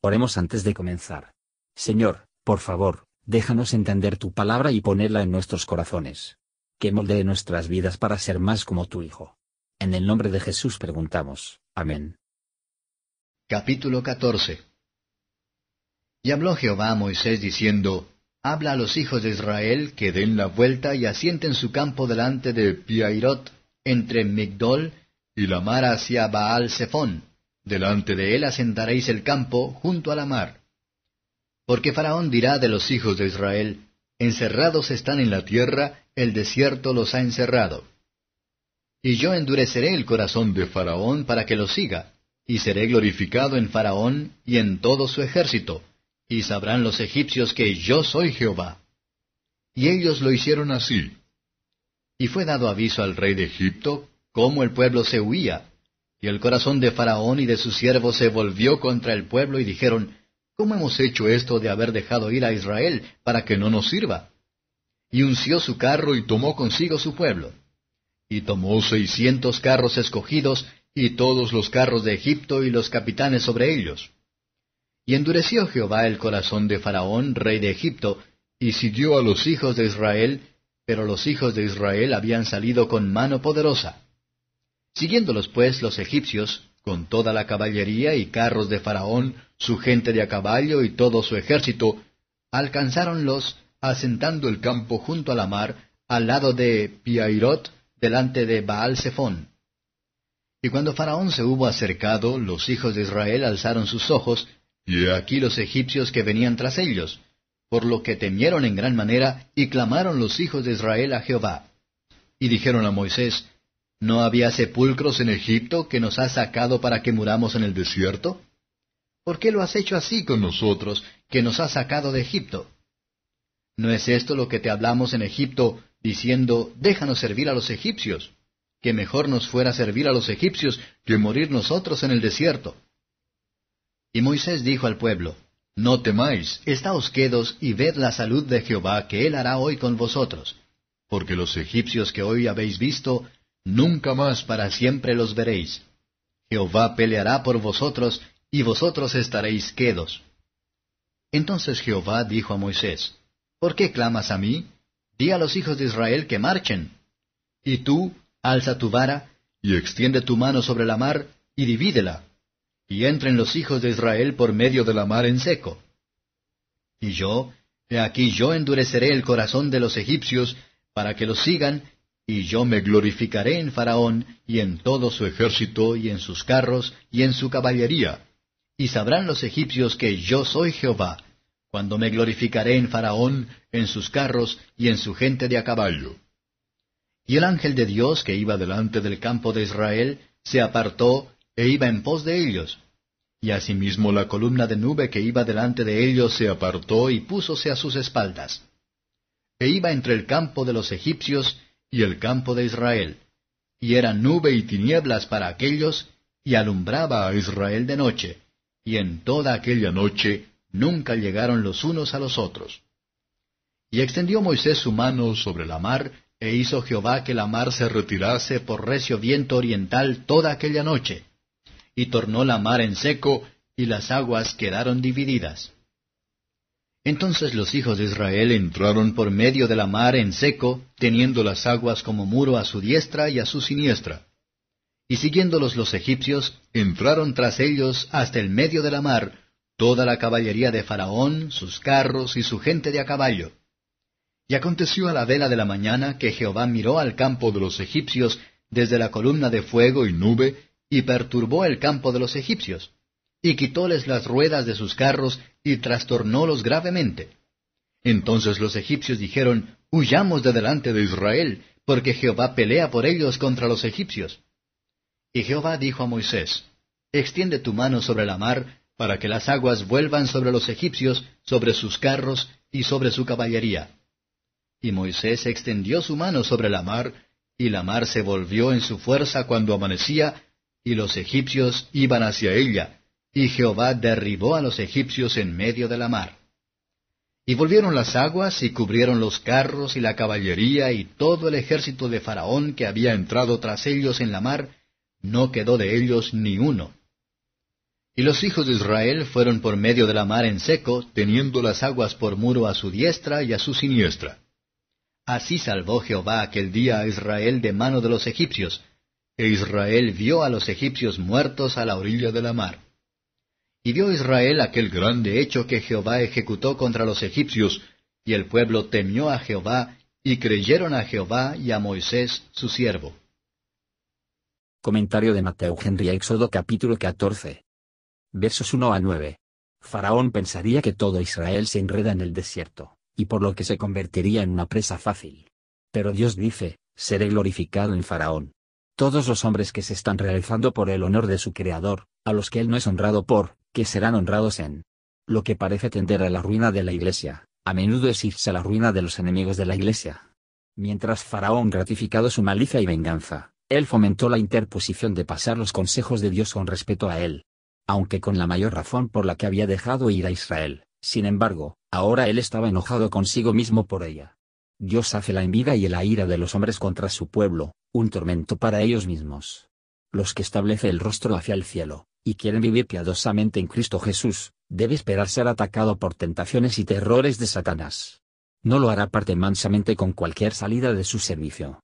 Oremos antes de comenzar. Señor, por favor, déjanos entender tu palabra y ponerla en nuestros corazones. Que moldee nuestras vidas para ser más como tu Hijo. En el nombre de Jesús preguntamos. Amén. Capítulo 14 Y habló Jehová a Moisés diciendo, Habla a los hijos de Israel que den la vuelta y asienten su campo delante de Piairot, entre Migdol y la mar hacia Baal Zephón Delante de él asentaréis el campo junto a la mar. Porque Faraón dirá de los hijos de Israel, Encerrados están en la tierra, el desierto los ha encerrado. Y yo endureceré el corazón de Faraón para que lo siga, y seré glorificado en Faraón y en todo su ejército, y sabrán los egipcios que yo soy Jehová. Y ellos lo hicieron así. Y fue dado aviso al rey de Egipto, cómo el pueblo se huía, y el corazón de Faraón y de sus siervos se volvió contra el pueblo y dijeron, ¿Cómo hemos hecho esto de haber dejado ir a Israel para que no nos sirva? Y unció su carro y tomó consigo su pueblo. Y tomó seiscientos carros escogidos y todos los carros de Egipto y los capitanes sobre ellos. Y endureció Jehová el corazón de Faraón, rey de Egipto, y siguió a los hijos de Israel, pero los hijos de Israel habían salido con mano poderosa. Siguiéndolos pues los egipcios, con toda la caballería y carros de Faraón, su gente de a caballo y todo su ejército, alcanzáronlos asentando el campo junto a la mar, al lado de Piairot, delante de Baal Zephón. Y cuando Faraón se hubo acercado, los hijos de Israel alzaron sus ojos, y aquí los egipcios que venían tras ellos, por lo que temieron en gran manera, y clamaron los hijos de Israel a Jehová. Y dijeron a Moisés, ¿No había sepulcros en Egipto que nos has sacado para que muramos en el desierto? ¿Por qué lo has hecho así con nosotros, que nos has sacado de Egipto? ¿No es esto lo que te hablamos en Egipto, diciendo, déjanos servir a los egipcios? Que mejor nos fuera servir a los egipcios que morir nosotros en el desierto. Y Moisés dijo al pueblo, No temáis, estáos quedos y ved la salud de Jehová que él hará hoy con vosotros. Porque los egipcios que hoy habéis visto, nunca más para siempre los veréis. Jehová peleará por vosotros, y vosotros estaréis quedos. Entonces Jehová dijo a Moisés, ¿Por qué clamas a mí? Di a los hijos de Israel que marchen. Y tú, alza tu vara, y extiende tu mano sobre la mar, y divídela, y entren los hijos de Israel por medio de la mar en seco. Y yo, he aquí yo endureceré el corazón de los egipcios, para que los sigan, y yo me glorificaré en Faraón, y en todo su ejército, y en sus carros, y en su caballería. Y sabrán los egipcios que yo soy Jehová, cuando me glorificaré en Faraón, en sus carros, y en su gente de a caballo. Y el ángel de Dios que iba delante del campo de Israel, se apartó, e iba en pos de ellos. Y asimismo la columna de nube que iba delante de ellos se apartó y púsose a sus espaldas. E iba entre el campo de los egipcios, y el campo de Israel, y era nube y tinieblas para aquellos, y alumbraba a Israel de noche, y en toda aquella noche nunca llegaron los unos a los otros. Y extendió Moisés su mano sobre la mar, e hizo Jehová que la mar se retirase por recio viento oriental toda aquella noche, y tornó la mar en seco, y las aguas quedaron divididas. Entonces los hijos de Israel entraron por medio de la mar en seco, teniendo las aguas como muro a su diestra y a su siniestra. Y siguiéndolos los egipcios, entraron tras ellos hasta el medio de la mar, toda la caballería de Faraón, sus carros y su gente de a caballo. Y aconteció a la vela de la mañana que Jehová miró al campo de los egipcios desde la columna de fuego y nube, y perturbó el campo de los egipcios y quitóles las ruedas de sus carros y trastornólos gravemente. Entonces los egipcios dijeron, Huyamos de delante de Israel, porque Jehová pelea por ellos contra los egipcios. Y Jehová dijo a Moisés, Extiende tu mano sobre la mar, para que las aguas vuelvan sobre los egipcios, sobre sus carros y sobre su caballería. Y Moisés extendió su mano sobre la mar, y la mar se volvió en su fuerza cuando amanecía, y los egipcios iban hacia ella, y Jehová derribó a los egipcios en medio de la mar. Y volvieron las aguas y cubrieron los carros y la caballería y todo el ejército de Faraón que había entrado tras ellos en la mar, no quedó de ellos ni uno. Y los hijos de Israel fueron por medio de la mar en seco, teniendo las aguas por muro a su diestra y a su siniestra. Así salvó Jehová aquel día a Israel de mano de los egipcios, e Israel vio a los egipcios muertos a la orilla de la mar. Y vio Israel aquel grande hecho que Jehová ejecutó contra los egipcios, y el pueblo temió a Jehová, y creyeron a Jehová y a Moisés su siervo. Comentario de Mateo Henry Éxodo capítulo 14 versos 1 a 9. Faraón pensaría que todo Israel se enreda en el desierto, y por lo que se convertiría en una presa fácil. Pero Dios dice, seré glorificado en Faraón. Todos los hombres que se están realizando por el honor de su Creador, a los que Él no es honrado por, que serán honrados en. Lo que parece tender a la ruina de la Iglesia, a menudo es irse a la ruina de los enemigos de la Iglesia. Mientras Faraón gratificado su malicia y venganza, él fomentó la interposición de pasar los consejos de Dios con respeto a él, aunque con la mayor razón por la que había dejado ir a Israel. Sin embargo, ahora él estaba enojado consigo mismo por ella. Dios hace la envidia y la ira de los hombres contra su pueblo, un tormento para ellos mismos. Los que establece el rostro hacia el cielo, y quieren vivir piadosamente en Cristo Jesús, debe esperar ser atacado por tentaciones y terrores de Satanás. No lo hará parte mansamente con cualquier salida de su servicio.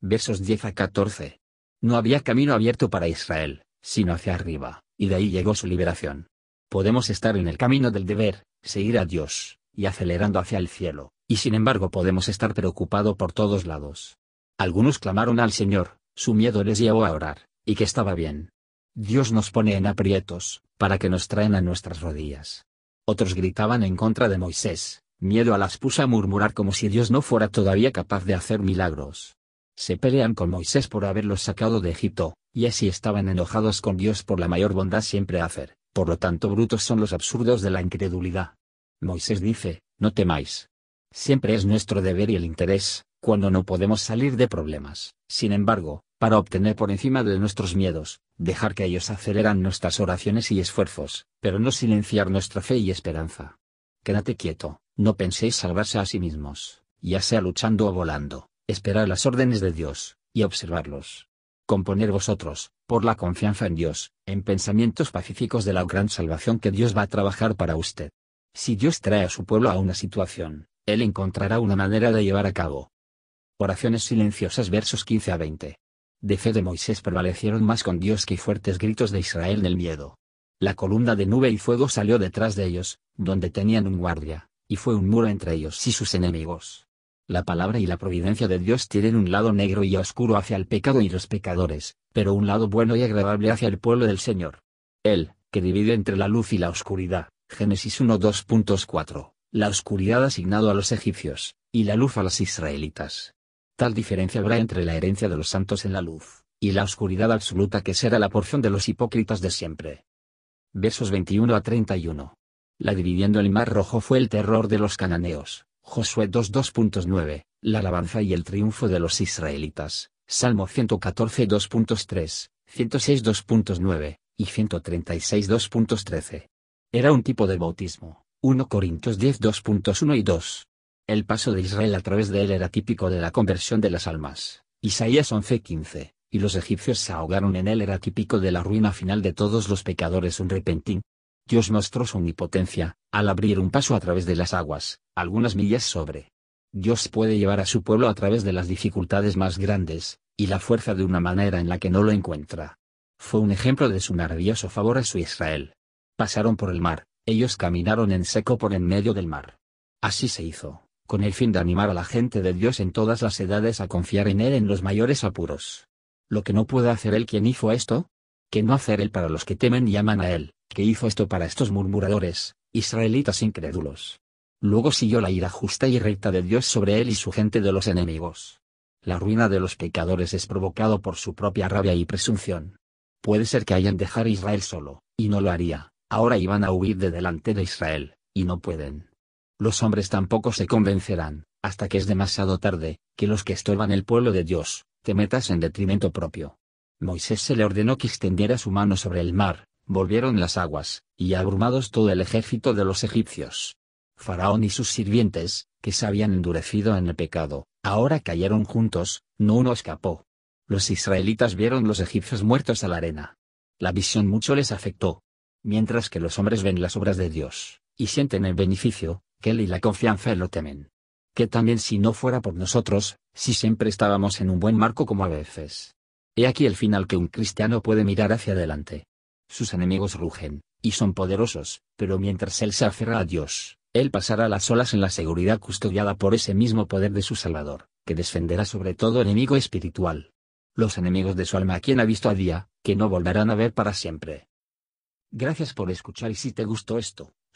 Versos 10 a 14. No había camino abierto para Israel, sino hacia arriba y de ahí llegó su liberación. Podemos estar en el camino del deber, seguir a Dios, y acelerando hacia el cielo, y sin embargo podemos estar preocupados por todos lados. Algunos clamaron al Señor, su miedo les llevó a orar, y que estaba bien. Dios nos pone en aprietos, para que nos traen a nuestras rodillas. Otros gritaban en contra de Moisés, miedo a las puso a murmurar como si Dios no fuera todavía capaz de hacer milagros. Se pelean con Moisés por haberlos sacado de Egipto, y así estaban enojados con Dios por la mayor bondad siempre hacer, por lo tanto brutos son los absurdos de la incredulidad. Moisés dice, no temáis. Siempre es nuestro deber y el interés, cuando no podemos salir de problemas, sin embargo, para obtener por encima de nuestros miedos, dejar que ellos aceleran nuestras oraciones y esfuerzos, pero no silenciar nuestra fe y esperanza. Quédate quieto, no penséis salvarse a sí mismos, ya sea luchando o volando, esperar las órdenes de Dios, y observarlos componer vosotros, por la confianza en Dios, en pensamientos pacíficos de la gran salvación que Dios va a trabajar para usted. Si Dios trae a su pueblo a una situación, Él encontrará una manera de llevar a cabo. Oraciones silenciosas versos 15 a 20. De fe de Moisés prevalecieron más con Dios que fuertes gritos de Israel del miedo. La columna de nube y fuego salió detrás de ellos, donde tenían un guardia, y fue un muro entre ellos y sus enemigos. La palabra y la providencia de Dios tienen un lado negro y oscuro hacia el pecado y los pecadores, pero un lado bueno y agradable hacia el pueblo del Señor. Él, que divide entre la luz y la oscuridad. Génesis 1 2.4. La oscuridad asignado a los egipcios, y la luz a los israelitas. Tal diferencia habrá entre la herencia de los santos en la luz, y la oscuridad absoluta que será la porción de los hipócritas de siempre. Versos 21 a 31. La dividiendo el mar rojo fue el terror de los cananeos, Josué 2.2.9, la alabanza y el triunfo de los israelitas, Salmo 114 2.3, 106 2.9, y 136 2.13. Era un tipo de bautismo, 1 Corintios 10 2.1 y 2. El paso de Israel a través de él era típico de la conversión de las almas, Isaías 11:15, y los egipcios se ahogaron en él era típico de la ruina final de todos los pecadores un repentín, Dios mostró su omnipotencia, al abrir un paso a través de las aguas, algunas millas sobre. Dios puede llevar a su pueblo a través de las dificultades más grandes, y la fuerza de una manera en la que no lo encuentra. Fue un ejemplo de su maravilloso favor a su Israel. Pasaron por el mar, ellos caminaron en seco por en medio del mar. Así se hizo, con el fin de animar a la gente de Dios en todas las edades a confiar en Él en los mayores apuros. Lo que no puede hacer Él quien hizo esto, que no hacer Él para los que temen y aman a Él que hizo esto para estos murmuradores, israelitas incrédulos. Luego siguió la ira justa y recta de Dios sobre él y su gente de los enemigos. La ruina de los pecadores es provocado por su propia rabia y presunción. Puede ser que hayan dejado a Israel solo, y no lo haría, ahora iban a huir de delante de Israel, y no pueden. Los hombres tampoco se convencerán, hasta que es demasiado tarde, que los que estorban el pueblo de Dios, te metas en detrimento propio. Moisés se le ordenó que extendiera su mano sobre el mar, volvieron las aguas, y abrumados todo el ejército de los egipcios. Faraón y sus sirvientes, que se habían endurecido en el pecado, ahora cayeron juntos, no uno escapó. Los israelitas vieron los egipcios muertos a la arena. La visión mucho les afectó. mientras que los hombres ven las obras de Dios, y sienten el beneficio, que él y la confianza lo temen. Que también si no fuera por nosotros, si siempre estábamos en un buen marco como a veces. He aquí el final que un cristiano puede mirar hacia adelante. Sus enemigos rugen, y son poderosos, pero mientras él se aferra a Dios, él pasará las olas en la seguridad custodiada por ese mismo poder de su Salvador, que defenderá sobre todo enemigo espiritual. Los enemigos de su alma a quien ha visto a día, que no volverán a ver para siempre. Gracias por escuchar y si te gustó esto,